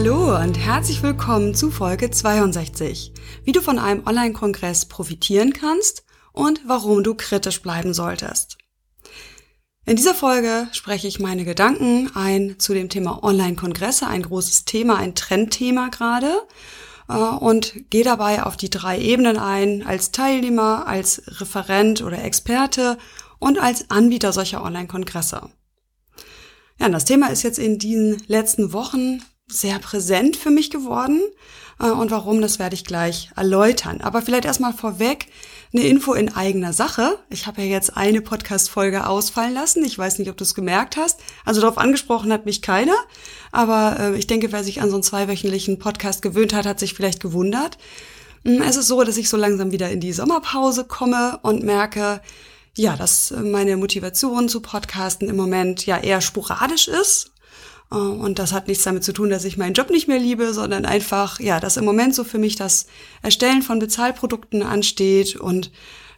Hallo und herzlich willkommen zu Folge 62, wie du von einem Online-Kongress profitieren kannst und warum du kritisch bleiben solltest. In dieser Folge spreche ich meine Gedanken ein zu dem Thema Online-Kongresse, ein großes Thema, ein Trendthema gerade, äh, und gehe dabei auf die drei Ebenen ein, als Teilnehmer, als Referent oder Experte und als Anbieter solcher Online-Kongresse. Ja, das Thema ist jetzt in diesen letzten Wochen sehr präsent für mich geworden. Äh, und warum, das werde ich gleich erläutern. Aber vielleicht erstmal vorweg eine Info in eigener Sache. Ich habe ja jetzt eine Podcast-Folge ausfallen lassen. Ich weiß nicht, ob du es gemerkt hast. Also darauf angesprochen hat mich keiner. Aber äh, ich denke, wer sich an so einen zweiwöchentlichen Podcast gewöhnt hat, hat sich vielleicht gewundert. Hm, es ist so, dass ich so langsam wieder in die Sommerpause komme und merke, ja, dass meine Motivation zu Podcasten im Moment ja eher sporadisch ist und das hat nichts damit zu tun, dass ich meinen Job nicht mehr liebe, sondern einfach, ja, dass im Moment so für mich das Erstellen von Bezahlprodukten ansteht und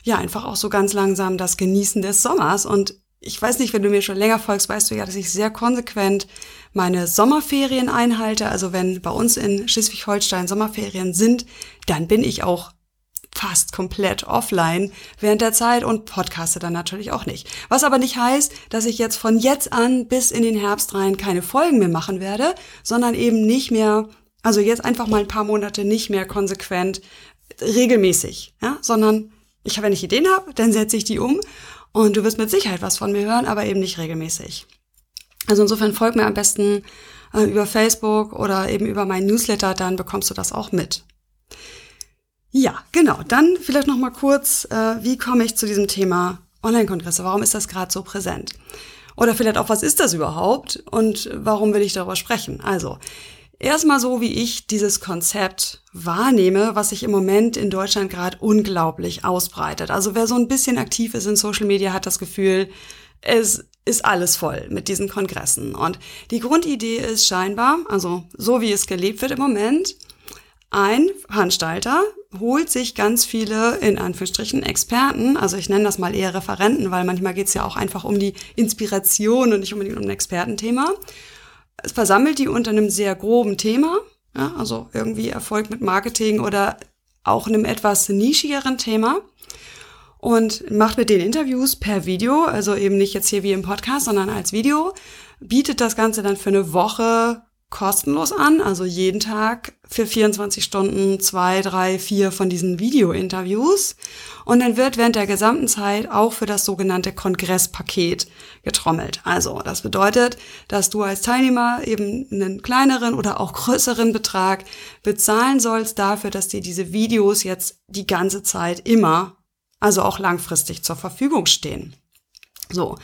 ja, einfach auch so ganz langsam das Genießen des Sommers. Und ich weiß nicht, wenn du mir schon länger folgst, weißt du ja, dass ich sehr konsequent meine Sommerferien einhalte. Also wenn bei uns in Schleswig-Holstein Sommerferien sind, dann bin ich auch fast komplett offline während der Zeit und podcaste dann natürlich auch nicht. Was aber nicht heißt, dass ich jetzt von jetzt an bis in den Herbst rein keine Folgen mehr machen werde, sondern eben nicht mehr, also jetzt einfach mal ein paar Monate nicht mehr konsequent regelmäßig, ja, sondern ich, wenn ich Ideen habe, dann setze ich die um und du wirst mit Sicherheit was von mir hören, aber eben nicht regelmäßig. Also insofern folg mir am besten äh, über Facebook oder eben über meinen Newsletter, dann bekommst du das auch mit. Ja, genau. Dann vielleicht noch mal kurz, äh, wie komme ich zu diesem Thema Online-Kongresse? Warum ist das gerade so präsent? Oder vielleicht auch, was ist das überhaupt und warum will ich darüber sprechen? Also, erstmal so, wie ich dieses Konzept wahrnehme, was sich im Moment in Deutschland gerade unglaublich ausbreitet. Also, wer so ein bisschen aktiv ist in Social Media, hat das Gefühl, es ist alles voll mit diesen Kongressen. Und die Grundidee ist scheinbar, also so wie es gelebt wird im Moment, ein Veranstalter holt sich ganz viele, in Anführungsstrichen, Experten, also ich nenne das mal eher Referenten, weil manchmal geht es ja auch einfach um die Inspiration und nicht unbedingt um ein Expertenthema. Es versammelt die unter einem sehr groben Thema, ja, also irgendwie Erfolg mit Marketing oder auch einem etwas nischigeren Thema und macht mit den Interviews per Video, also eben nicht jetzt hier wie im Podcast, sondern als Video, bietet das Ganze dann für eine Woche kostenlos an, also jeden Tag für 24 Stunden zwei, drei, vier von diesen Video-Interviews. Und dann wird während der gesamten Zeit auch für das sogenannte Kongresspaket getrommelt. Also das bedeutet, dass du als Teilnehmer eben einen kleineren oder auch größeren Betrag bezahlen sollst dafür, dass dir diese Videos jetzt die ganze Zeit immer, also auch langfristig zur Verfügung stehen. So.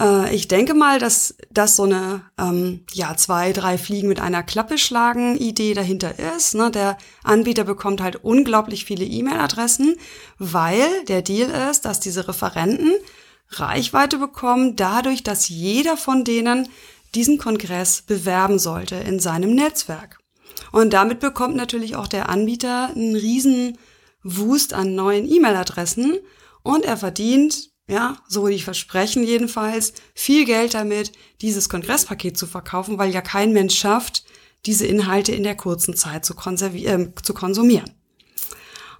Äh, ich denke mal, dass das so eine ähm, ja zwei, drei Fliegen mit einer Klappe schlagen Idee dahinter ist. Ne? Der Anbieter bekommt halt unglaublich viele E-Mail-Adressen, weil der Deal ist, dass diese Referenten Reichweite bekommen, dadurch, dass jeder von denen diesen Kongress bewerben sollte in seinem Netzwerk. Und damit bekommt natürlich auch der Anbieter einen riesen Wust an neuen E-Mail-Adressen und er verdient ja, so die versprechen jedenfalls, viel Geld damit, dieses Kongresspaket zu verkaufen, weil ja kein Mensch schafft, diese Inhalte in der kurzen Zeit zu, äh, zu konsumieren.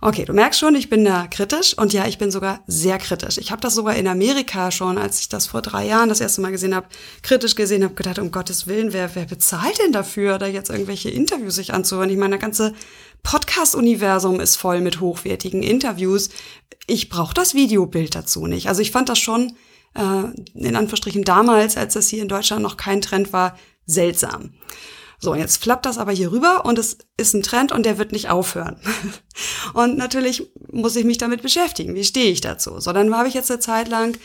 Okay, du merkst schon, ich bin da kritisch und ja, ich bin sogar sehr kritisch. Ich habe das sogar in Amerika schon, als ich das vor drei Jahren das erste Mal gesehen habe, kritisch gesehen habe, gedacht, um Gottes Willen, wer, wer bezahlt denn dafür, da jetzt irgendwelche Interviews sich anzuhören? Ich meine, der ganze Podcast-Universum ist voll mit hochwertigen Interviews. Ich brauche das Videobild dazu nicht. Also ich fand das schon, äh, in Anführungsstrichen damals, als das hier in Deutschland noch kein Trend war, seltsam. So, jetzt flappt das aber hier rüber und es ist ein Trend und der wird nicht aufhören. und natürlich muss ich mich damit beschäftigen. Wie stehe ich dazu? So, dann habe ich jetzt eine Zeit lang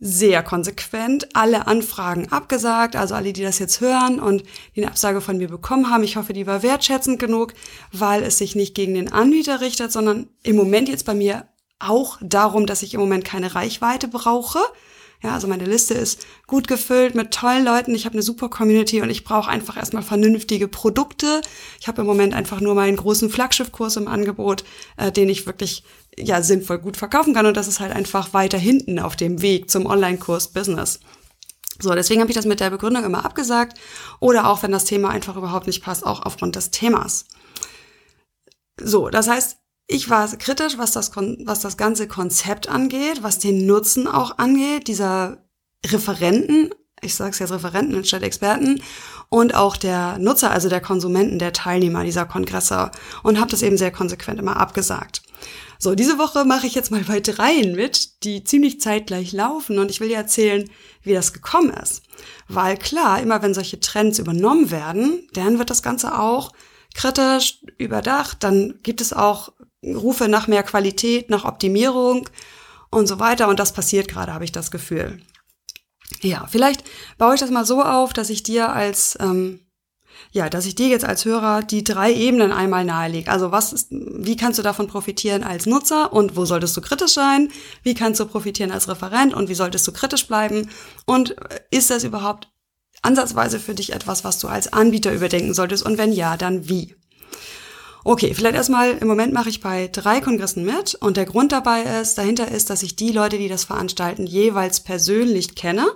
sehr konsequent alle Anfragen abgesagt, also alle, die das jetzt hören und die eine Absage von mir bekommen haben. Ich hoffe, die war wertschätzend genug, weil es sich nicht gegen den Anbieter richtet, sondern im Moment jetzt bei mir auch darum, dass ich im Moment keine Reichweite brauche. Ja, also meine Liste ist gut gefüllt mit tollen Leuten. Ich habe eine super Community und ich brauche einfach erstmal vernünftige Produkte. Ich habe im Moment einfach nur meinen großen Flaggschiffkurs im Angebot, äh, den ich wirklich ja sinnvoll gut verkaufen kann und das ist halt einfach weiter hinten auf dem Weg zum Online-Kurs Business. So, deswegen habe ich das mit der Begründung immer abgesagt oder auch wenn das Thema einfach überhaupt nicht passt, auch aufgrund des Themas. So, das heißt, ich war kritisch, was das, was das ganze Konzept angeht, was den Nutzen auch angeht, dieser Referenten, ich sage es jetzt Referenten anstatt Experten, und auch der Nutzer, also der Konsumenten, der Teilnehmer dieser Kongresse und habe das eben sehr konsequent immer abgesagt. So, diese Woche mache ich jetzt mal bei dreien mit, die ziemlich zeitgleich laufen und ich will dir erzählen, wie das gekommen ist. Weil klar, immer wenn solche Trends übernommen werden, dann wird das Ganze auch kritisch überdacht, dann gibt es auch Rufe nach mehr Qualität, nach Optimierung und so weiter und das passiert gerade, habe ich das Gefühl. Ja, vielleicht baue ich das mal so auf, dass ich dir als ähm, ja, dass ich dir jetzt als Hörer die drei Ebenen einmal nahelege. Also was ist, wie kannst du davon profitieren als Nutzer und wo solltest du kritisch sein? Wie kannst du profitieren als Referent und wie solltest du kritisch bleiben? Und ist das überhaupt ansatzweise für dich etwas, was du als Anbieter überdenken solltest? Und wenn ja, dann wie? Okay, vielleicht erstmal, im Moment mache ich bei drei Kongressen mit und der Grund dabei ist, dahinter ist, dass ich die Leute, die das veranstalten, jeweils persönlich kenne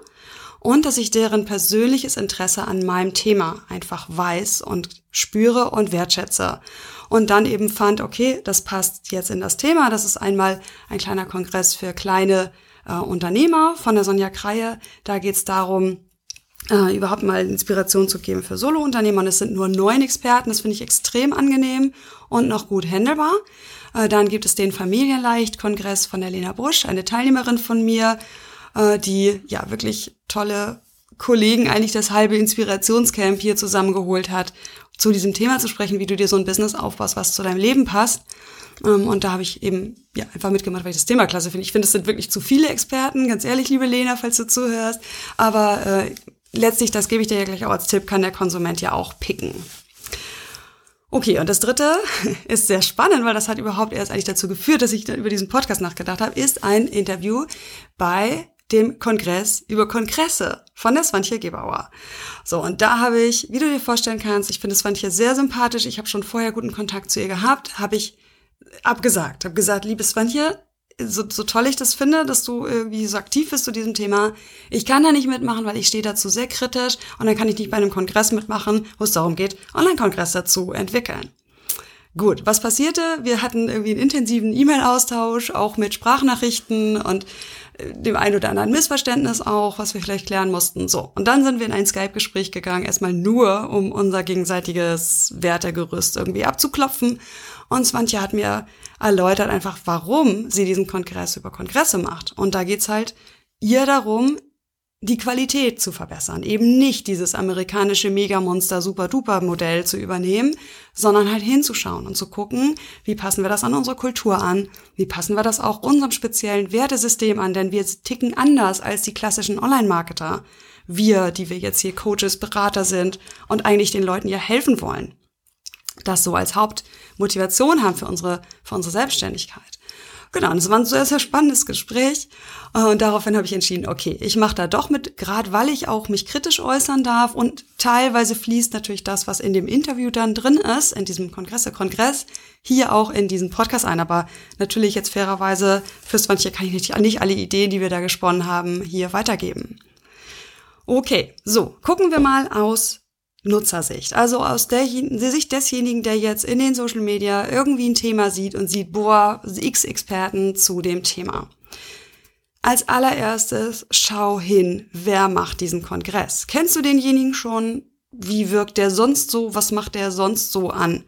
und dass ich deren persönliches Interesse an meinem Thema einfach weiß und spüre und wertschätze. Und dann eben fand, okay, das passt jetzt in das Thema. Das ist einmal ein kleiner Kongress für kleine äh, Unternehmer von der Sonja Kreie. Da geht es darum, äh, überhaupt mal Inspiration zu geben für Solo-Unternehmer. Und es sind nur neun Experten. Das finde ich extrem angenehm und noch gut handelbar. Äh, dann gibt es den Familienleicht-Kongress von der Lena Busch, eine Teilnehmerin von mir äh, die ja wirklich tolle Kollegen eigentlich das halbe Inspirationscamp hier zusammengeholt hat, zu diesem Thema zu sprechen, wie du dir so ein Business aufbaust, was zu deinem Leben passt. Ähm, und da habe ich eben ja einfach mitgemacht, weil ich das Thema klasse finde. Ich finde, es sind wirklich zu viele Experten, ganz ehrlich, liebe Lena, falls du zuhörst. Aber äh, letztlich, das gebe ich dir ja gleich auch als Tipp, kann der Konsument ja auch picken. Okay, und das dritte ist sehr spannend, weil das hat überhaupt erst eigentlich dazu geführt, dass ich über diesen Podcast nachgedacht habe, ist ein Interview bei dem Kongress über Kongresse von der Swantje Gebauer. So, und da habe ich, wie du dir vorstellen kannst, ich finde Swantje sehr sympathisch, ich habe schon vorher guten Kontakt zu ihr gehabt, habe ich abgesagt, habe gesagt, liebe Swantje, so, so toll ich das finde, dass du irgendwie so aktiv bist zu diesem Thema, ich kann da nicht mitmachen, weil ich stehe dazu sehr kritisch und dann kann ich nicht bei einem Kongress mitmachen, wo es darum geht, Online-Kongresse zu entwickeln. Gut, was passierte? Wir hatten irgendwie einen intensiven E-Mail-Austausch, auch mit Sprachnachrichten und dem ein oder anderen Missverständnis auch, was wir vielleicht klären mussten. So. Und dann sind wir in ein Skype-Gespräch gegangen, erstmal nur, um unser gegenseitiges Wertegerüst irgendwie abzuklopfen. Und Swantje hat mir erläutert einfach, warum sie diesen Kongress über Kongresse macht. Und da geht's halt ihr darum, die Qualität zu verbessern. Eben nicht dieses amerikanische Megamonster Super-Duper-Modell zu übernehmen, sondern halt hinzuschauen und zu gucken, wie passen wir das an unsere Kultur an, wie passen wir das auch unserem speziellen Wertesystem an, denn wir ticken anders als die klassischen Online-Marketer. Wir, die wir jetzt hier Coaches, Berater sind und eigentlich den Leuten ja helfen wollen. Das so als Hauptmotivation haben für unsere, für unsere Selbstständigkeit. Genau, und es war ein sehr, sehr spannendes Gespräch. Äh, und daraufhin habe ich entschieden, okay, ich mache da doch mit, gerade weil ich auch mich kritisch äußern darf. Und teilweise fließt natürlich das, was in dem Interview dann drin ist, in diesem Kongress, der Kongress, hier auch in diesen Podcast ein. Aber natürlich jetzt fairerweise, fürs manche kann ich nicht, nicht alle Ideen, die wir da gesponnen haben, hier weitergeben. Okay, so, gucken wir mal aus Nutzersicht. Also aus der Sicht desjenigen, der jetzt in den Social Media irgendwie ein Thema sieht und sieht, boah, x Experten zu dem Thema. Als allererstes schau hin, wer macht diesen Kongress? Kennst du denjenigen schon? Wie wirkt der sonst so? Was macht der sonst so an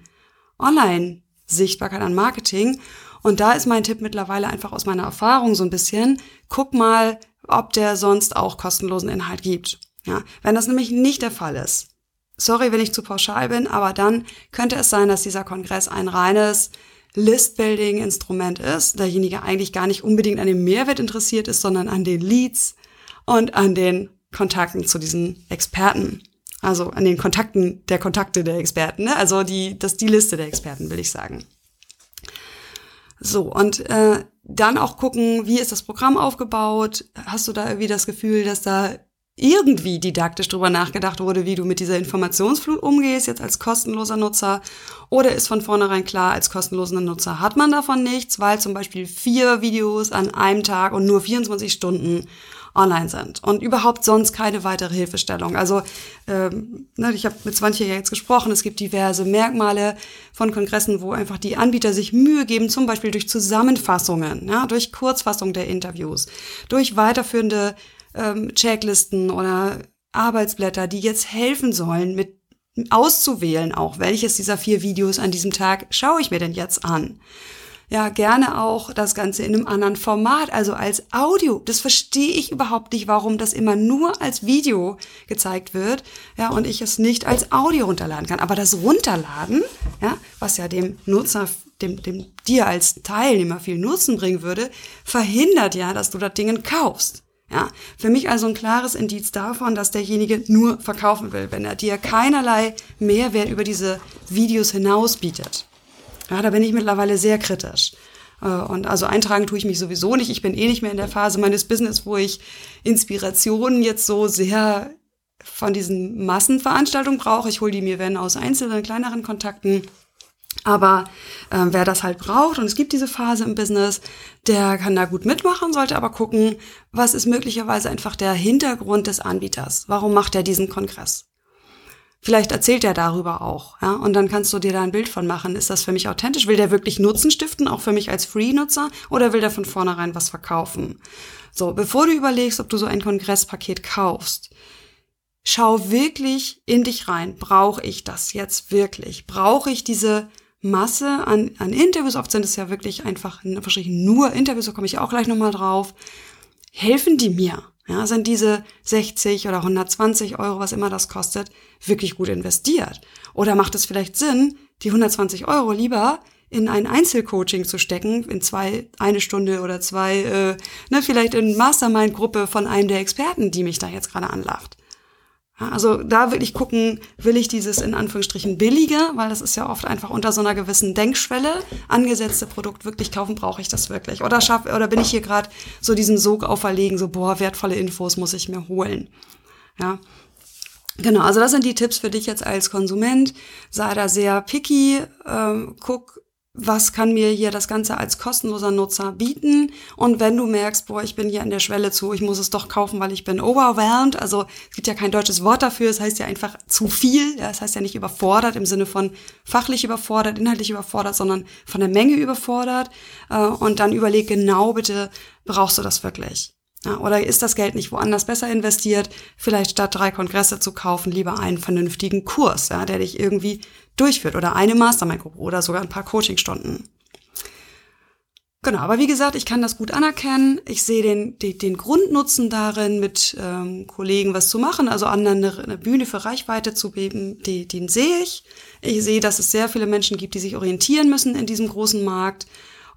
Online-Sichtbarkeit, an Marketing? Und da ist mein Tipp mittlerweile einfach aus meiner Erfahrung so ein bisschen, guck mal, ob der sonst auch kostenlosen Inhalt gibt. Ja, wenn das nämlich nicht der Fall ist, sorry, wenn ich zu pauschal bin, aber dann könnte es sein, dass dieser Kongress ein reines List-Building-Instrument ist, derjenige eigentlich gar nicht unbedingt an dem Mehrwert interessiert ist, sondern an den Leads, und an den Kontakten zu diesen Experten. Also an den Kontakten der Kontakte der Experten, ne? also die, das die Liste der Experten, will ich sagen. So, und äh, dann auch gucken, wie ist das Programm aufgebaut? Hast du da irgendwie das Gefühl, dass da irgendwie didaktisch drüber nachgedacht wurde, wie du mit dieser Informationsflut umgehst, jetzt als kostenloser Nutzer? Oder ist von vornherein klar, als kostenloser Nutzer hat man davon nichts, weil zum Beispiel vier Videos an einem Tag und nur 24 Stunden online sind und überhaupt sonst keine weitere Hilfestellung. Also ähm, ne, ich habe mit Swantje ja jetzt gesprochen, es gibt diverse Merkmale von Kongressen, wo einfach die Anbieter sich Mühe geben, zum Beispiel durch Zusammenfassungen, ja, durch Kurzfassung der Interviews, durch weiterführende ähm, Checklisten oder Arbeitsblätter, die jetzt helfen sollen, mit auszuwählen auch, welches dieser vier Videos an diesem Tag schaue ich mir denn jetzt an ja gerne auch das Ganze in einem anderen Format, also als Audio. Das verstehe ich überhaupt nicht, warum das immer nur als Video gezeigt wird, ja, und ich es nicht als Audio runterladen kann. Aber das Runterladen, ja, was ja dem Nutzer, dem, dem dir als Teilnehmer viel Nutzen bringen würde, verhindert ja, dass du das Ding kaufst. Ja, für mich also ein klares Indiz davon, dass derjenige nur verkaufen will, wenn er dir keinerlei Mehrwert über diese Videos hinaus bietet. Ja, da bin ich mittlerweile sehr kritisch. Äh, und also eintragen tue ich mich sowieso nicht. Ich bin eh nicht mehr in der Phase meines Business, wo ich Inspirationen jetzt so sehr von diesen Massenveranstaltungen brauche. Ich hole die mir, wenn aus einzelnen, kleineren Kontakten. Aber äh, wer das halt braucht, und es gibt diese Phase im Business, der kann da gut mitmachen, sollte aber gucken, was ist möglicherweise einfach der Hintergrund des Anbieters. Warum macht er diesen Kongress? Vielleicht erzählt er darüber auch, ja, und dann kannst du dir da ein Bild von machen. Ist das für mich authentisch? Will der wirklich Nutzen stiften, auch für mich als Free-Nutzer, oder will der von vornherein was verkaufen? So, bevor du überlegst, ob du so ein Kongresspaket kaufst, schau wirklich in dich rein. Brauche ich das jetzt wirklich? Brauche ich diese Masse an, an Interviews? Oft sind es ja wirklich einfach nur Interviews, da komme ich auch gleich nochmal drauf. Helfen die mir? Ja, sind diese 60 oder 120 Euro, was immer das kostet, wirklich gut investiert? Oder macht es vielleicht Sinn, die 120 Euro lieber in ein Einzelcoaching zu stecken, in zwei, eine Stunde oder zwei, äh, ne, vielleicht in Mastermind-Gruppe von einem der Experten, die mich da jetzt gerade anlacht? Also da will ich gucken, will ich dieses in Anführungsstrichen billige, weil das ist ja oft einfach unter so einer gewissen Denkschwelle angesetzte Produkt wirklich kaufen, brauche ich das wirklich? Oder schaff, oder bin ich hier gerade so diesen Sog auferlegen, so boah, wertvolle Infos muss ich mir holen. Ja. Genau, also das sind die Tipps für dich jetzt als Konsument. Sei da sehr picky, ähm, guck, was kann mir hier das Ganze als kostenloser Nutzer bieten? Und wenn du merkst, boah, ich bin hier an der Schwelle zu, ich muss es doch kaufen, weil ich bin overwhelmed, also es gibt ja kein deutsches Wort dafür, es heißt ja einfach zu viel, ja, es heißt ja nicht überfordert im Sinne von fachlich überfordert, inhaltlich überfordert, sondern von der Menge überfordert. Äh, und dann überleg genau bitte, brauchst du das wirklich? Ja, oder ist das Geld nicht woanders besser investiert? Vielleicht statt drei Kongresse zu kaufen, lieber einen vernünftigen Kurs, ja, der dich irgendwie durchführt oder eine Mastermind-Gruppe oder sogar ein paar Coachingstunden. Genau, aber wie gesagt, ich kann das gut anerkennen. Ich sehe den, den, den Grundnutzen darin, mit ähm, Kollegen was zu machen, also anderen eine, eine Bühne für Reichweite zu geben, den sehe ich. Ich sehe, dass es sehr viele Menschen gibt, die sich orientieren müssen in diesem großen Markt.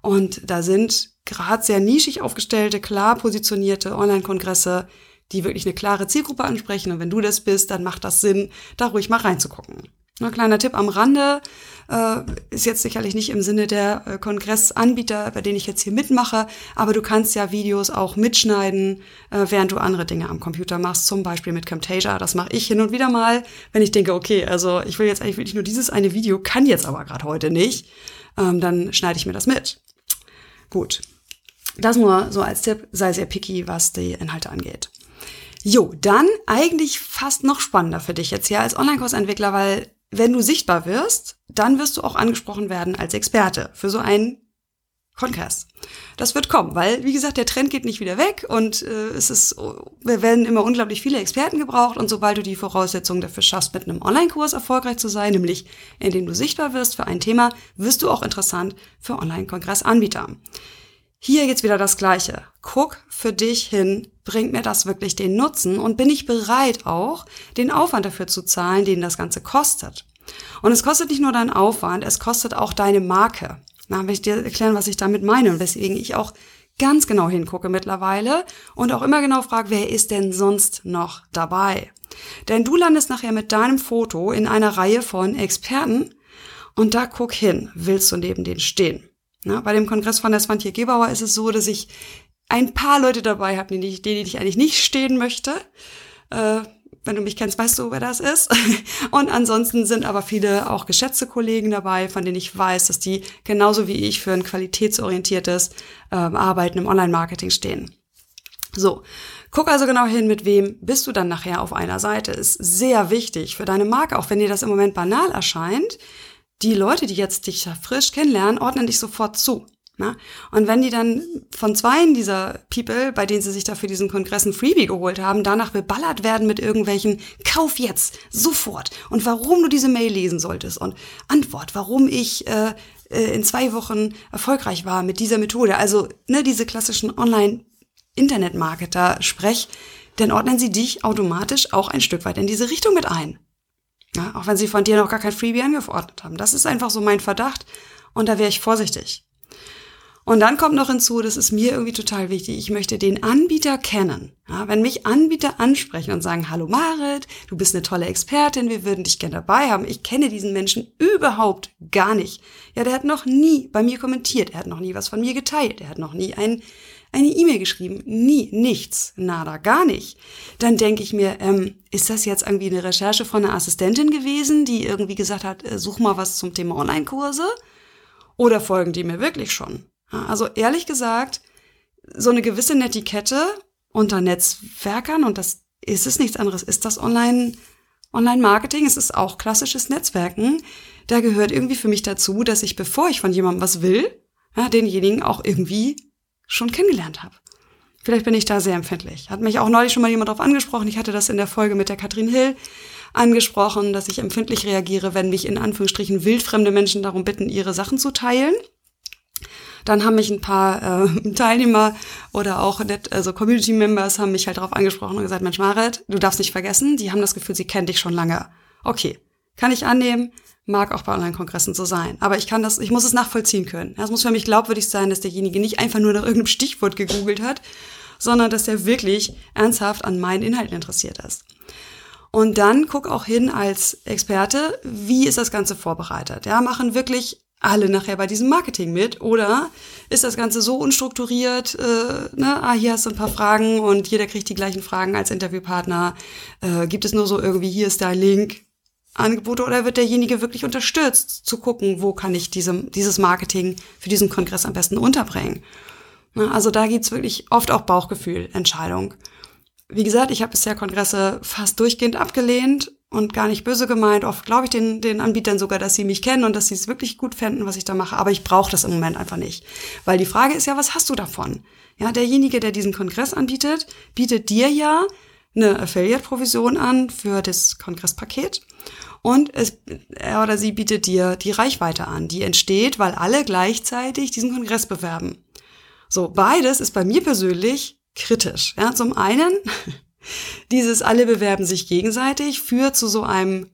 Und da sind gerade sehr nischig aufgestellte, klar positionierte Online-Kongresse, die wirklich eine klare Zielgruppe ansprechen. Und wenn du das bist, dann macht das Sinn, da ruhig mal reinzugucken. Ein kleiner Tipp am Rande äh, ist jetzt sicherlich nicht im Sinne der äh, Kongressanbieter, bei denen ich jetzt hier mitmache, aber du kannst ja Videos auch mitschneiden, äh, während du andere Dinge am Computer machst, zum Beispiel mit Camtasia. Das mache ich hin und wieder mal, wenn ich denke, okay, also ich will jetzt eigentlich wirklich nur dieses eine Video, kann jetzt aber gerade heute nicht, ähm, dann schneide ich mir das mit. Gut. Das nur so als Tipp, sei sehr picky, was die Inhalte angeht. Jo, dann eigentlich fast noch spannender für dich jetzt hier als Online-Kursentwickler, weil wenn du sichtbar wirst, dann wirst du auch angesprochen werden als Experte für so einen Kongress. Das wird kommen, weil, wie gesagt, der Trend geht nicht wieder weg und äh, es ist, wir werden immer unglaublich viele Experten gebraucht und sobald du die Voraussetzungen dafür schaffst, mit einem Online-Kurs erfolgreich zu sein, nämlich indem du sichtbar wirst für ein Thema, wirst du auch interessant für Online-Kongressanbieter. Hier jetzt wieder das Gleiche. Guck für dich hin, bringt mir das wirklich den Nutzen und bin ich bereit auch, den Aufwand dafür zu zahlen, den das Ganze kostet. Und es kostet nicht nur deinen Aufwand, es kostet auch deine Marke. Na, will ich dir erklären, was ich damit meine und weswegen ich auch ganz genau hingucke mittlerweile und auch immer genau frage, wer ist denn sonst noch dabei? Denn du landest nachher mit deinem Foto in einer Reihe von Experten und da guck hin, willst du neben denen stehen? Na, bei dem Kongress von der Svantje Gebauer ist es so, dass ich ein paar Leute dabei habe, denen ich, denen ich eigentlich nicht stehen möchte. Äh, wenn du mich kennst, weißt du, wer das ist. Und ansonsten sind aber viele auch geschätzte Kollegen dabei, von denen ich weiß, dass die genauso wie ich für ein qualitätsorientiertes äh, Arbeiten im Online-Marketing stehen. So, guck also genau hin, mit wem bist du dann nachher auf einer Seite. Ist sehr wichtig für deine Marke, auch wenn dir das im Moment banal erscheint. Die Leute, die jetzt dich frisch kennenlernen, ordnen dich sofort zu. Na? Und wenn die dann von zweien dieser People, bei denen sie sich da für diesen Kongress ein Freebie geholt haben, danach beballert werden mit irgendwelchen Kauf jetzt, sofort und warum du diese Mail lesen solltest und Antwort, warum ich äh, äh in zwei Wochen erfolgreich war mit dieser Methode. Also ne, diese klassischen Online-Internet-Marketer-Sprech, dann ordnen sie dich automatisch auch ein Stück weit in diese Richtung mit ein. Ja, auch wenn sie von dir noch gar kein Freebie angeordnet haben. Das ist einfach so mein Verdacht und da wäre ich vorsichtig. Und dann kommt noch hinzu, das ist mir irgendwie total wichtig, ich möchte den Anbieter kennen. Ja, wenn mich Anbieter ansprechen und sagen, hallo Marit, du bist eine tolle Expertin, wir würden dich gerne dabei haben. Ich kenne diesen Menschen überhaupt gar nicht. Ja, der hat noch nie bei mir kommentiert, er hat noch nie was von mir geteilt, er hat noch nie ein, eine E-Mail geschrieben. Nie, nichts, nada, gar nicht. Dann denke ich mir, ähm, ist das jetzt irgendwie eine Recherche von einer Assistentin gewesen, die irgendwie gesagt hat, äh, such mal was zum Thema Online-Kurse? Oder folgen die mir wirklich schon? Also ehrlich gesagt, so eine gewisse Netiquette unter Netzwerkern, und das ist es nichts anderes, ist das Online, Online-Marketing, es ist auch klassisches Netzwerken. Da gehört irgendwie für mich dazu, dass ich, bevor ich von jemandem was will, ja, denjenigen auch irgendwie schon kennengelernt habe. Vielleicht bin ich da sehr empfindlich. Hat mich auch neulich schon mal jemand darauf angesprochen. Ich hatte das in der Folge mit der Katrin Hill angesprochen, dass ich empfindlich reagiere, wenn mich in Anführungsstrichen wildfremde Menschen darum bitten, ihre Sachen zu teilen. Dann haben mich ein paar äh, Teilnehmer oder auch net, also Community Members haben mich halt darauf angesprochen und gesagt, Mensch, Marit, du darfst nicht vergessen, die haben das Gefühl, sie kennen dich schon lange. Okay, kann ich annehmen, mag auch bei Online-Kongressen so sein. Aber ich kann das, ich muss es nachvollziehen können. Es muss für mich glaubwürdig sein, dass derjenige nicht einfach nur nach irgendeinem Stichwort gegoogelt hat, sondern dass er wirklich ernsthaft an meinen Inhalten interessiert ist. Und dann guck auch hin als Experte, wie ist das Ganze vorbereitet? Ja, machen wirklich alle nachher bei diesem Marketing mit? Oder ist das Ganze so unstrukturiert, äh, ne, ah, hier hast du ein paar Fragen und jeder kriegt die gleichen Fragen als Interviewpartner? Äh, gibt es nur so irgendwie, hier ist dein Link, Angebote oder wird derjenige wirklich unterstützt, zu gucken, wo kann ich diesem, dieses Marketing für diesen Kongress am besten unterbringen? Ne, also da gibt's wirklich oft auch Bauchgefühl, Entscheidung. Wie gesagt, ich habe bisher Kongresse fast durchgehend abgelehnt und gar nicht böse gemeint. Oft glaube ich den, den Anbietern sogar, dass sie mich kennen und dass sie es wirklich gut fänden, was ich da mache. Aber ich brauche das im Moment einfach nicht. Weil die Frage ist ja, was hast du davon? Ja, derjenige, der diesen Kongress anbietet, bietet dir ja eine Affiliate-Provision an für das Kongresspaket. Und es, er oder sie bietet dir die Reichweite an, die entsteht, weil alle gleichzeitig diesen Kongress bewerben. So, beides ist bei mir persönlich kritisch. Ja, zum einen dieses alle bewerben sich gegenseitig führt zu so einem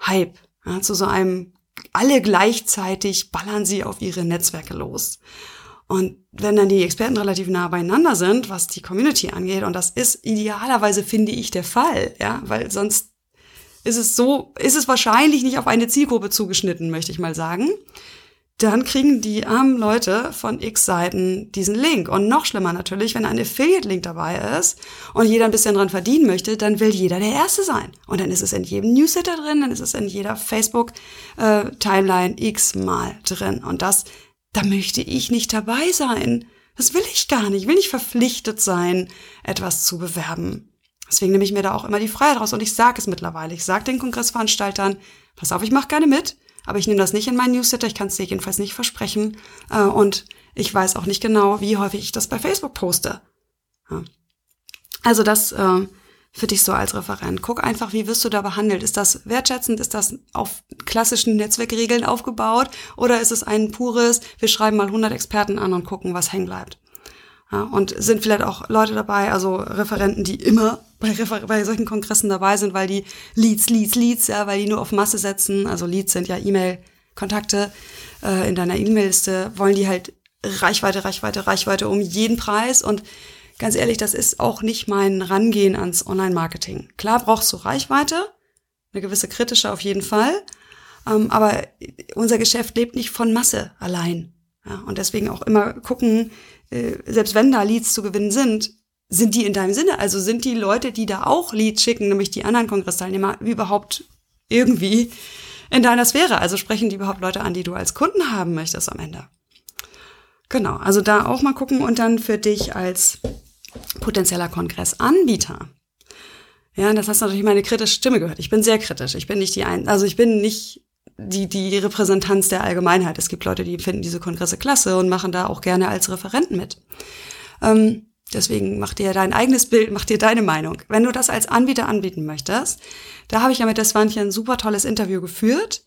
Hype, ja, zu so einem alle gleichzeitig ballern sie auf ihre Netzwerke los. Und wenn dann die Experten relativ nah beieinander sind, was die Community angeht, und das ist idealerweise, finde ich, der Fall, ja, weil sonst ist es so, ist es wahrscheinlich nicht auf eine Zielgruppe zugeschnitten, möchte ich mal sagen dann kriegen die armen Leute von X-Seiten diesen Link. Und noch schlimmer natürlich, wenn ein Affiliate-Link dabei ist und jeder ein bisschen dran verdienen möchte, dann will jeder der Erste sein. Und dann ist es in jedem Newsletter drin, dann ist es in jeder Facebook-Timeline x-mal drin. Und das, da möchte ich nicht dabei sein. Das will ich gar nicht. Ich will nicht verpflichtet sein, etwas zu bewerben. Deswegen nehme ich mir da auch immer die Freiheit raus und ich sage es mittlerweile. Ich sage den Kongressveranstaltern, pass auf, ich mache gerne mit aber ich nehme das nicht in meinen Newsletter, ich kann es dir jedenfalls nicht versprechen. Äh, und ich weiß auch nicht genau, wie häufig ich das bei Facebook poste. Ja. Also das äh, für dich so als Referent. Guck einfach, wie wirst du da behandelt? Ist das wertschätzend? Ist das auf klassischen Netzwerkregeln aufgebaut? Oder ist es ein pures, wir schreiben mal 100 Experten an und gucken, was hängen bleibt? Ja, und sind vielleicht auch Leute dabei, also Referenten, die immer bei, bei solchen Kongressen dabei sind, weil die Leads, Leads, Leads, ja, weil die nur auf Masse setzen. Also Leads sind ja E-Mail-Kontakte äh, in deiner E-Mail-Liste, wollen die halt Reichweite, Reichweite, Reichweite um jeden Preis und ganz ehrlich, das ist auch nicht mein Rangehen ans Online-Marketing. Klar brauchst du Reichweite, eine gewisse kritische auf jeden Fall, ähm, aber unser Geschäft lebt nicht von Masse allein. Ja, und deswegen auch immer gucken, äh, selbst wenn da Leads zu gewinnen sind, sind die in deinem Sinne? Also sind die Leute, die da auch Leads schicken, nämlich die anderen Kongressteilnehmer, überhaupt irgendwie in deiner Sphäre? Also sprechen die überhaupt Leute an, die du als Kunden haben möchtest am Ende? Genau, also da auch mal gucken und dann für dich als potenzieller Kongressanbieter. Ja, das hast du natürlich meine kritische Stimme gehört. Ich bin sehr kritisch. Ich bin nicht die ein, also ich bin nicht die, die Repräsentanz der Allgemeinheit. Es gibt Leute, die finden diese Kongresse klasse und machen da auch gerne als Referenten mit. Ähm, deswegen mach dir dein eigenes Bild, mach dir deine Meinung. Wenn du das als Anbieter anbieten möchtest, da habe ich ja mit der Swantje ein super tolles Interview geführt,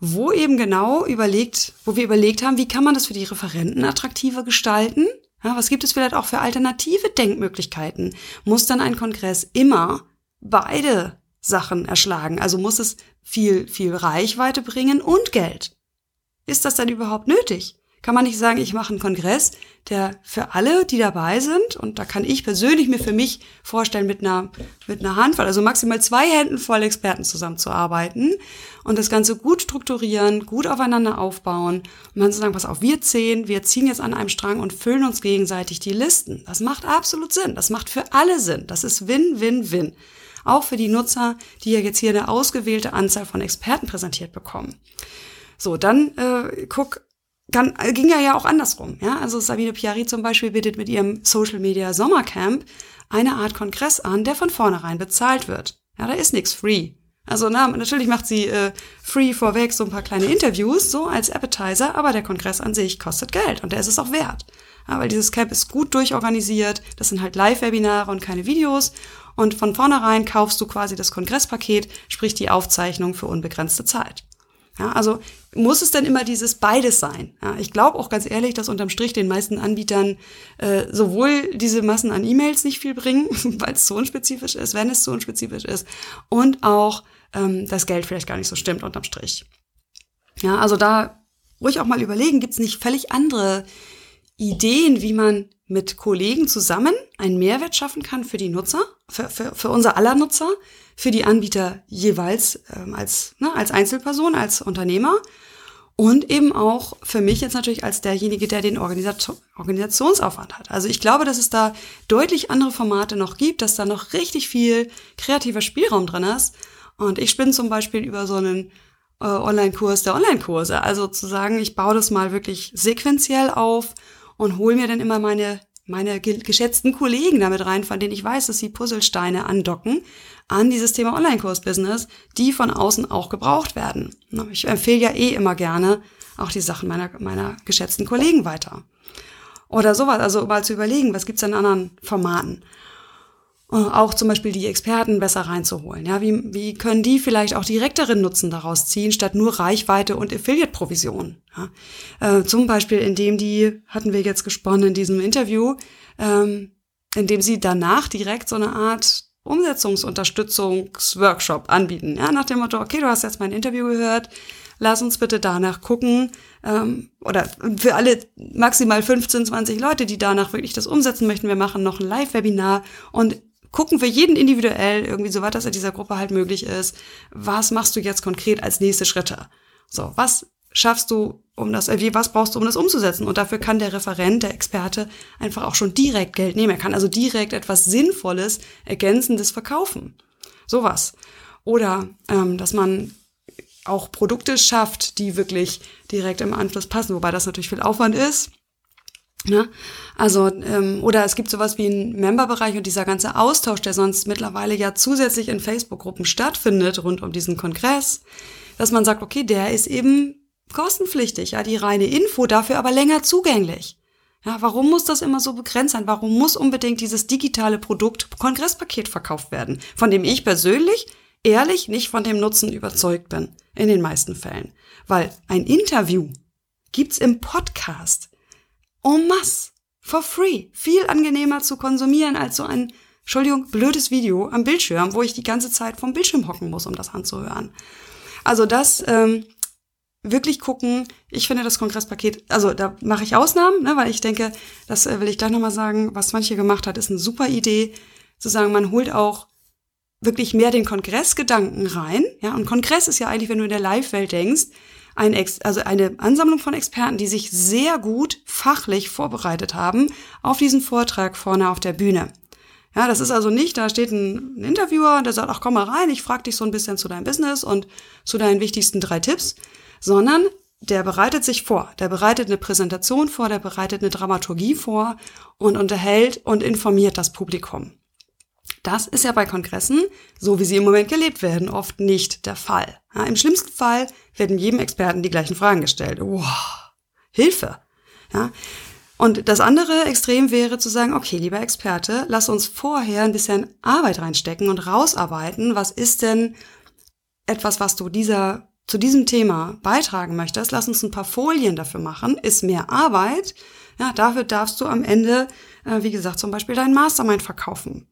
wo eben genau überlegt, wo wir überlegt haben, wie kann man das für die Referenten attraktiver gestalten? Ja, was gibt es vielleicht auch für alternative Denkmöglichkeiten? Muss dann ein Kongress immer beide Sachen erschlagen? Also muss es viel, viel Reichweite bringen und Geld? Ist das dann überhaupt nötig? Kann man nicht sagen, ich mache einen Kongress, der für alle, die dabei sind, und da kann ich persönlich mir für mich vorstellen, mit einer, mit einer Handvoll, also maximal zwei Händen voll Experten zusammenzuarbeiten und das Ganze gut strukturieren, gut aufeinander aufbauen und dann zu sagen, pass auf, wir zehn, wir ziehen jetzt an einem Strang und füllen uns gegenseitig die Listen. Das macht absolut Sinn. Das macht für alle Sinn. Das ist Win, Win, Win. Auch für die Nutzer, die ja jetzt hier eine ausgewählte Anzahl von Experten präsentiert bekommen. So, dann äh, guck, kann, ging ja ja auch andersrum. Ja? Also Sabine Piari zum Beispiel bietet mit ihrem Social Media Sommercamp eine Art Kongress an, der von vornherein bezahlt wird. Ja, da ist nichts free. Also na, natürlich macht sie äh, free vorweg so ein paar kleine Interviews, so als Appetizer, aber der Kongress an sich kostet Geld und der ist es auch wert. Ja, weil dieses Camp ist gut durchorganisiert, das sind halt Live-Webinare und keine Videos und von vornherein kaufst du quasi das Kongresspaket, sprich die Aufzeichnung für unbegrenzte Zeit. Ja, also muss es denn immer dieses beides sein? Ja, ich glaube auch ganz ehrlich, dass unterm Strich den meisten Anbietern äh, sowohl diese Massen an E-Mails nicht viel bringen, weil es zu unspezifisch ist, wenn es zu unspezifisch ist, und auch ähm, das Geld vielleicht gar nicht so stimmt unterm Strich. Ja, also da ruhig auch mal überlegen, gibt es nicht völlig andere Ideen, wie man mit Kollegen zusammen einen Mehrwert schaffen kann für die Nutzer, für, für, für unser aller Nutzer, für die Anbieter jeweils ähm, als, ne, als Einzelperson, als Unternehmer und eben auch für mich jetzt natürlich als derjenige, der den Organisation, Organisationsaufwand hat. Also ich glaube, dass es da deutlich andere Formate noch gibt, dass da noch richtig viel kreativer Spielraum drin ist. Und ich spinne zum Beispiel über so einen äh, Online-Kurs der Online-Kurse. Also zu sagen, ich baue das mal wirklich sequenziell auf und hole mir dann immer meine, meine geschätzten Kollegen damit rein, von denen ich weiß, dass sie Puzzlesteine andocken an dieses Thema Online-Kurs-Business, die von außen auch gebraucht werden. Ich empfehle ja eh immer gerne auch die Sachen meiner, meiner geschätzten Kollegen weiter. Oder sowas, also mal zu überlegen, was gibt's in anderen Formaten? Äh, auch zum Beispiel die Experten besser reinzuholen. Ja, wie, wie können die vielleicht auch direkteren Nutzen daraus ziehen, statt nur Reichweite und Affiliate-Provision? Ja, äh, zum Beispiel, indem die, hatten wir jetzt gesponnen in diesem Interview, ähm, indem sie danach direkt so eine Art Umsetzungsunterstützungsworkshop anbieten. Ja, nach dem Motto, okay, du hast jetzt mein Interview gehört, lass uns bitte danach gucken, ähm, oder für alle maximal 15, 20 Leute, die danach wirklich das umsetzen möchten, wir machen noch ein Live-Webinar und gucken für jeden individuell irgendwie so weit, dass in dieser Gruppe halt möglich ist. Was machst du jetzt konkret als nächste Schritte? So, was schaffst du, um das, wie, was brauchst du, um das umzusetzen? Und dafür kann der Referent, der Experte einfach auch schon direkt Geld nehmen. Er kann also direkt etwas Sinnvolles, Ergänzendes verkaufen. Sowas. Oder, ähm, dass man auch Produkte schafft, die wirklich direkt im Anschluss passen, wobei das natürlich viel Aufwand ist. Ne? Also, ähm, oder es gibt sowas wie einen Memberbereich und dieser ganze Austausch, der sonst mittlerweile ja zusätzlich in Facebook-Gruppen stattfindet rund um diesen Kongress, dass man sagt, okay, der ist eben kostenpflichtig, ja, die reine Info, dafür aber länger zugänglich. Ja, warum muss das immer so begrenzt sein? Warum muss unbedingt dieses digitale Produkt Kongresspaket verkauft werden, von dem ich persönlich ehrlich nicht von dem Nutzen überzeugt bin, in den meisten Fällen? Weil ein Interview gibt's im Podcast en masse, for free, viel angenehmer zu konsumieren als so ein, Entschuldigung, blödes Video am Bildschirm, wo ich die ganze Zeit vom Bildschirm hocken muss, um das anzuhören. Also das ähm, wirklich gucken, ich finde das Kongresspaket, also da mache ich Ausnahmen, ne, weil ich denke, das äh, will ich gleich nochmal sagen, was manche gemacht hat, ist eine super Idee, zu sagen, man holt auch wirklich mehr den Kongressgedanken rein. Ja, und Kongress ist ja eigentlich, wenn du in der Live-Welt denkst, ein Ex also eine Ansammlung von Experten, die sich sehr gut fachlich vorbereitet haben auf diesen Vortrag vorne auf der Bühne. Ja, das ist also nicht, da steht ein, ein Interviewer, der sagt, ach komm mal rein, ich frage dich so ein bisschen zu deinem Business und zu deinen wichtigsten drei Tipps, sondern der bereitet sich vor, der bereitet eine Präsentation vor, der bereitet eine Dramaturgie vor und unterhält und informiert das Publikum. Das ist ja bei Kongressen, so wie sie im Moment gelebt werden, oft nicht der Fall. Ja, Im schlimmsten Fall werden jedem Experten die gleichen Fragen gestellt. Wow, Hilfe! Ja, und das andere Extrem wäre zu sagen, okay, lieber Experte, lass uns vorher ein bisschen Arbeit reinstecken und rausarbeiten. Was ist denn etwas, was du dieser, zu diesem Thema beitragen möchtest? Lass uns ein paar Folien dafür machen. Ist mehr Arbeit. Ja, dafür darfst du am Ende, äh, wie gesagt, zum Beispiel deinen Mastermind verkaufen.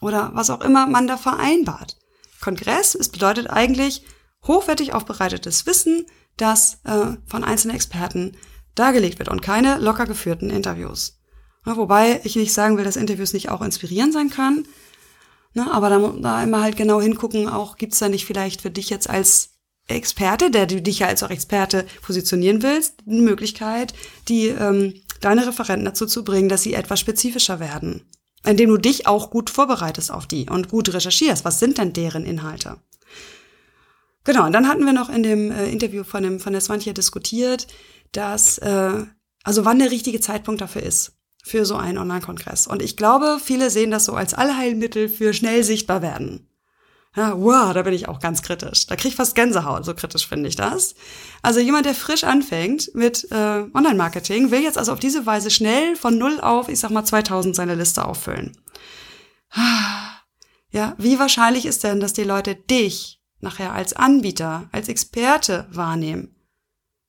Oder was auch immer man da vereinbart. Kongress, es bedeutet eigentlich hochwertig aufbereitetes Wissen, das äh, von einzelnen Experten dargelegt wird und keine locker geführten Interviews. Ja, wobei ich nicht sagen will, dass Interviews nicht auch inspirierend sein können, ne, aber da, da immer halt genau hingucken, auch gibt's da nicht vielleicht für dich jetzt als Experte, der du dich ja als auch Experte positionieren willst, eine Möglichkeit, die ähm, deine Referenten dazu zu bringen, dass sie etwas spezifischer werden, indem du dich auch gut vorbereitest auf die und gut recherchierst. Was sind denn deren Inhalte? Genau, und dann hatten wir noch in dem äh, Interview von, dem, von der Swantje diskutiert, dass, äh, also wann der richtige Zeitpunkt dafür ist, für so einen Online-Kongress. Und ich glaube, viele sehen das so als Allheilmittel für schnell sichtbar werden. Ja, wow, da bin ich auch ganz kritisch. Da krieg ich fast Gänsehaut, so kritisch finde ich das. Also jemand, der frisch anfängt mit äh, Online-Marketing, will jetzt also auf diese Weise schnell von null auf, ich sag mal 2000 seine Liste auffüllen. Ja, wie wahrscheinlich ist denn, dass die Leute dich nachher als Anbieter, als Experte wahrnehmen?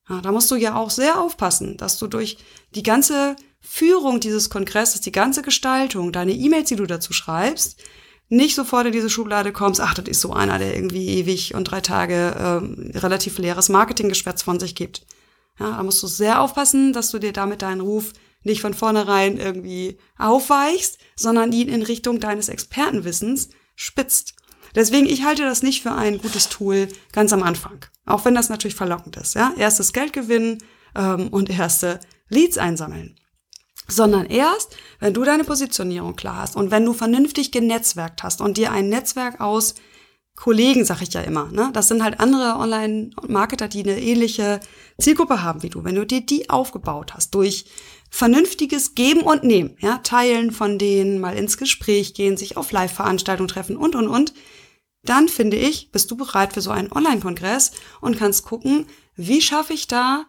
Ja, da musst du ja auch sehr aufpassen, dass du durch die ganze Führung dieses Kongresses, die ganze Gestaltung, deine E-Mails, die du dazu schreibst, nicht sofort in diese Schublade kommst, ach, das ist so einer, der irgendwie ewig und drei Tage ähm, relativ leeres Marketinggeschwätz von sich gibt. Ja, da musst du sehr aufpassen, dass du dir damit deinen Ruf nicht von vornherein irgendwie aufweichst, sondern ihn in Richtung deines Expertenwissens spitzt. Deswegen, ich halte das nicht für ein gutes Tool ganz am Anfang. Auch wenn das natürlich verlockend ist. Ja? Erstes Geld gewinnen ähm, und erste Leads einsammeln. Sondern erst, wenn du deine Positionierung klar hast und wenn du vernünftig genetzwerkt hast und dir ein Netzwerk aus Kollegen, sag ich ja immer, ne? Das sind halt andere Online-Marketer, die eine ähnliche Zielgruppe haben wie du. Wenn du dir die aufgebaut hast durch vernünftiges Geben und Nehmen, ja, teilen von denen, mal ins Gespräch gehen, sich auf Live-Veranstaltungen treffen und, und, und, dann finde ich, bist du bereit für so einen Online-Kongress und kannst gucken, wie schaffe ich da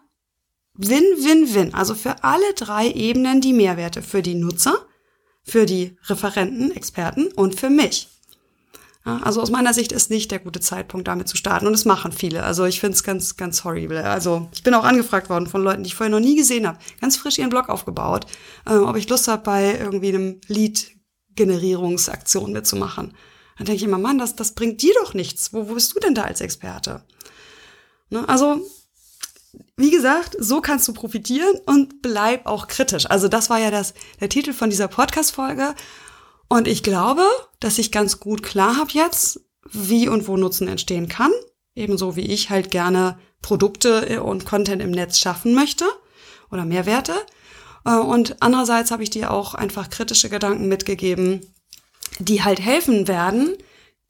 Win-Win-Win, also für alle drei Ebenen die Mehrwerte für die Nutzer, für die Referenten, Experten und für mich. Also aus meiner Sicht ist nicht der gute Zeitpunkt, damit zu starten. Und es machen viele. Also ich finde es ganz, ganz horrible. Also ich bin auch angefragt worden von Leuten, die ich vorher noch nie gesehen habe. Ganz frisch ihren Blog aufgebaut, äh, ob ich Lust habe, bei irgendwie einem Lead-Generierungsaktion mitzumachen. Dann denke ich immer, Mann, das, das bringt dir doch nichts. Wo, wo bist du denn da als Experte? Ne? Also, wie gesagt, so kannst du profitieren und bleib auch kritisch. Also das war ja das, der Titel von dieser Podcast-Folge. Und ich glaube, dass ich ganz gut klar habe jetzt, wie und wo Nutzen entstehen kann. Ebenso wie ich halt gerne Produkte und Content im Netz schaffen möchte oder Mehrwerte. Äh, und andererseits habe ich dir auch einfach kritische Gedanken mitgegeben, die halt helfen werden,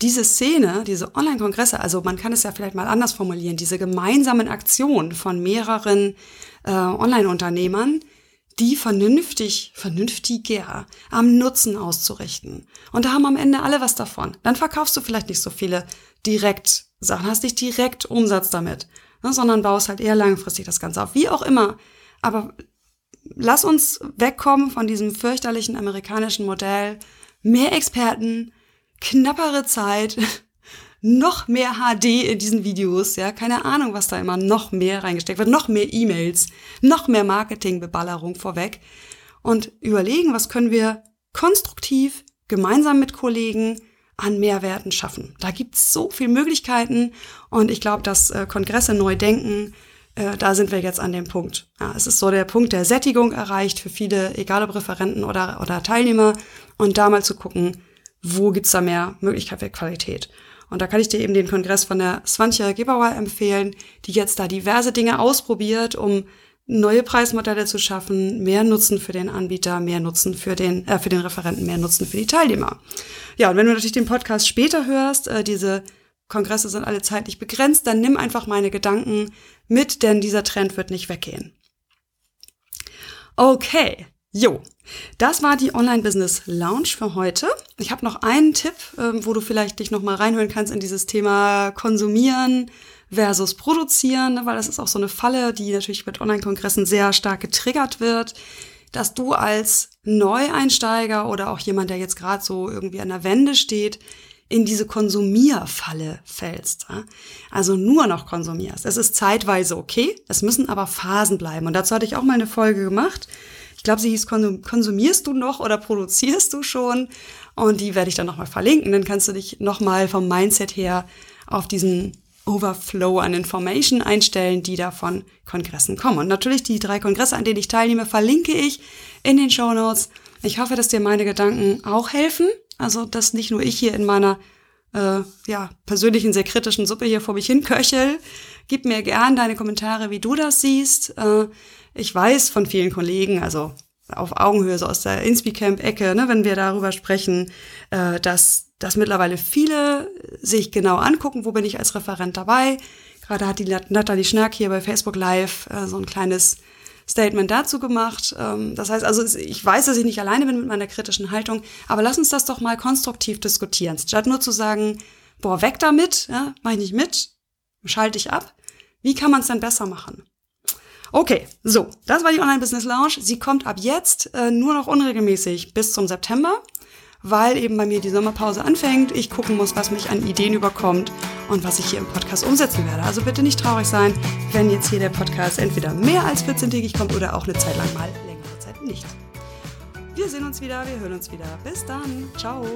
diese Szene, diese Online-Kongresse, also man kann es ja vielleicht mal anders formulieren, diese gemeinsamen Aktionen von mehreren äh, Online-Unternehmern, die vernünftig, vernünftiger am Nutzen auszurichten. Und da haben am Ende alle was davon. Dann verkaufst du vielleicht nicht so viele direkt Sachen, hast nicht direkt Umsatz damit, ne, sondern baust halt eher langfristig das Ganze auf. Wie auch immer. Aber lass uns wegkommen von diesem fürchterlichen amerikanischen Modell, mehr Experten, knappere Zeit, noch mehr HD in diesen Videos, ja, keine Ahnung, was da immer noch mehr reingesteckt wird, noch mehr E-Mails, noch mehr Marketingbeballerung vorweg und überlegen, was können wir konstruktiv gemeinsam mit Kollegen an Mehrwerten schaffen. Da gibt es so viele Möglichkeiten und ich glaube, dass äh, Kongresse neu denken äh, da sind wir jetzt an dem Punkt. Ja, es ist so der Punkt der Sättigung erreicht für viele, egal ob Referenten oder, oder Teilnehmer. Und da mal zu gucken, wo gibt's da mehr Möglichkeit für Qualität. Und da kann ich dir eben den Kongress von der Swantje Gebauer empfehlen, die jetzt da diverse Dinge ausprobiert, um neue Preismodelle zu schaffen, mehr Nutzen für den Anbieter, mehr Nutzen für den, äh, für den Referenten, mehr Nutzen für die Teilnehmer. Ja, und wenn du natürlich den Podcast später hörst, äh, diese Kongresse sind alle zeitlich begrenzt, dann nimm einfach meine Gedanken mit, denn dieser Trend wird nicht weggehen. Okay, jo, das war die Online Business Lounge für heute. Ich habe noch einen Tipp, ähm, wo du vielleicht dich noch mal reinhören kannst in dieses Thema Konsumieren versus Produzieren, weil das ist auch so eine Falle, die natürlich mit Online-Kongressen sehr stark getriggert wird, dass du als Neueinsteiger oder auch jemand, der jetzt gerade so irgendwie an der Wende steht, in diese Konsumierfalle fällst. Also nur noch konsumierst. Es ist zeitweise okay, es müssen aber Phasen bleiben. Und dazu hatte ich auch mal eine Folge gemacht. Ich glaube, sie hieß Konsumierst du noch oder produzierst du schon? Und die werde ich dann nochmal verlinken. Dann kannst du dich nochmal vom Mindset her auf diesen Overflow an Information einstellen, die da von Kongressen kommen. Und natürlich die drei Kongresse, an denen ich teilnehme, verlinke ich in den Show Notes. Ich hoffe, dass dir meine Gedanken auch helfen. Also, dass nicht nur ich hier in meiner äh, ja, persönlichen, sehr kritischen Suppe hier vor mich hin köchel. Gib mir gern deine Kommentare, wie du das siehst. Äh, ich weiß von vielen Kollegen, also auf Augenhöhe, so aus der Inspicamp-Ecke, ne, wenn wir darüber sprechen, äh, dass, dass mittlerweile viele sich genau angucken, wo bin ich als Referent dabei. Gerade hat die Nathalie Schnack hier bei Facebook Live äh, so ein kleines Statement dazu gemacht. Ähm, das heißt also, ich weiß, dass ich nicht alleine bin mit meiner kritischen Haltung, aber lass uns das doch mal konstruktiv diskutieren. Statt nur zu sagen, boah, weg damit, ja, mach ich nicht mit, schalte ich ab. Wie kann man es denn besser machen? Okay, so, das war die Online-Business Lounge. Sie kommt ab jetzt äh, nur noch unregelmäßig bis zum September weil eben bei mir die Sommerpause anfängt, ich gucken muss, was mich an Ideen überkommt und was ich hier im Podcast umsetzen werde. Also bitte nicht traurig sein, wenn jetzt hier der Podcast entweder mehr als 14-tägig kommt oder auch eine Zeit lang mal längere Zeit nicht. Wir sehen uns wieder, wir hören uns wieder. Bis dann. Ciao.